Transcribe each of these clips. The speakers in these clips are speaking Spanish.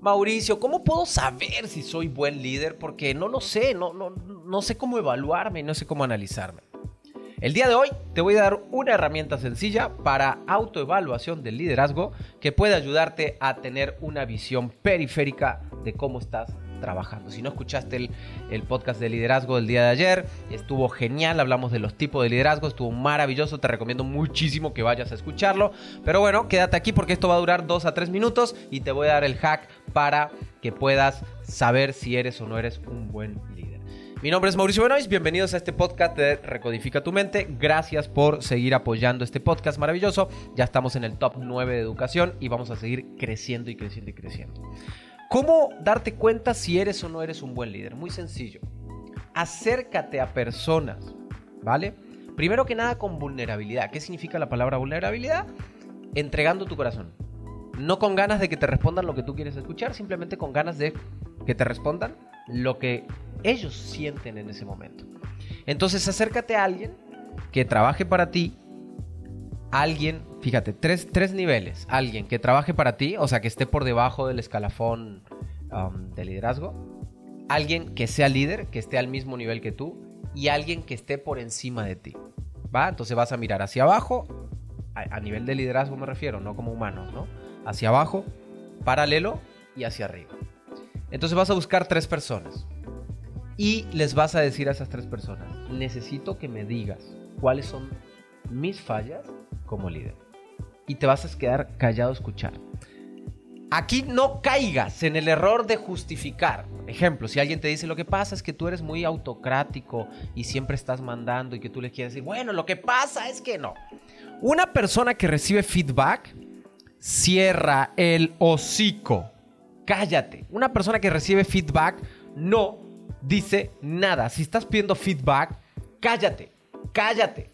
Mauricio, ¿cómo puedo saber si soy buen líder? Porque no lo sé, no, no, no sé cómo evaluarme, no sé cómo analizarme. El día de hoy te voy a dar una herramienta sencilla para autoevaluación del liderazgo que puede ayudarte a tener una visión periférica de cómo estás trabajando. Si no escuchaste el, podcast de liderazgo del día de ayer, estuvo genial, hablamos de los tipos de liderazgo, estuvo maravilloso, te recomiendo muchísimo que vayas a escucharlo. Pero bueno, quédate aquí porque esto va a durar dos a tres minutos y te voy a dar el hack para que puedas saber si eres o no eres un buen líder. Mi nombre es Mauricio Benoist, bienvenidos a este podcast de Recodifica tu mente. Gracias por seguir apoyando este podcast maravilloso. Ya estamos en el top 9 de educación y vamos a seguir creciendo y creciendo y creciendo. ¿Cómo darte cuenta si eres o no eres un buen líder? Muy sencillo. Acércate a personas, ¿vale? Primero que nada con vulnerabilidad. ¿Qué significa la palabra vulnerabilidad? Entregando tu corazón. No con ganas de que te respondan lo que tú quieres escuchar, simplemente con ganas de que te respondan lo que ellos sienten en ese momento. Entonces acércate a alguien que trabaje para ti, alguien, fíjate, tres, tres, niveles. Alguien que trabaje para ti, o sea, que esté por debajo del escalafón um, de liderazgo. Alguien que sea líder, que esté al mismo nivel que tú. Y alguien que esté por encima de ti. ¿Va? Entonces vas a mirar hacia abajo, a, nivel de liderazgo me refiero, no como humano, ¿no? Hacia abajo, paralelo y hacia arriba. Entonces vas a buscar tres personas. Y les vas a decir a esas tres personas, necesito que me digas cuáles son mis fallas como líder. Y te vas a quedar callado a escuchar. Aquí no caigas en el error de justificar. Ejemplo, si alguien te dice lo que pasa es que tú eres muy autocrático y siempre estás mandando y que tú le quieres decir, bueno, lo que pasa es que no. Una persona que recibe feedback cierra el hocico. Cállate. Una persona que recibe feedback no dice nada. Si estás pidiendo feedback, cállate. Cállate.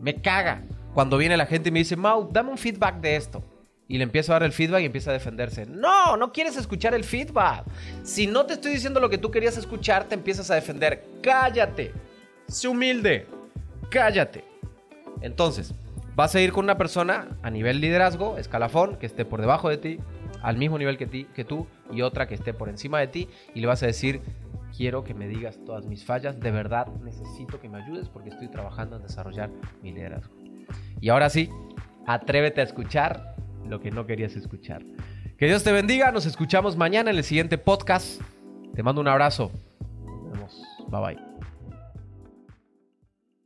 Me caga cuando viene la gente y me dice, Mau, dame un feedback de esto. Y le empiezo a dar el feedback y empieza a defenderse. No, no quieres escuchar el feedback. Si no te estoy diciendo lo que tú querías escuchar, te empiezas a defender. Cállate. Sé humilde. Cállate. Entonces, vas a ir con una persona a nivel liderazgo, escalafón, que esté por debajo de ti, al mismo nivel que, ti, que tú, y otra que esté por encima de ti, y le vas a decir, quiero que me digas todas mis fallas, de verdad necesito que me ayudes porque estoy trabajando en desarrollar mi liderazgo. Y ahora sí, atrévete a escuchar lo que no querías escuchar. Que Dios te bendiga, nos escuchamos mañana en el siguiente podcast. Te mando un abrazo. Nos vemos. Bye bye.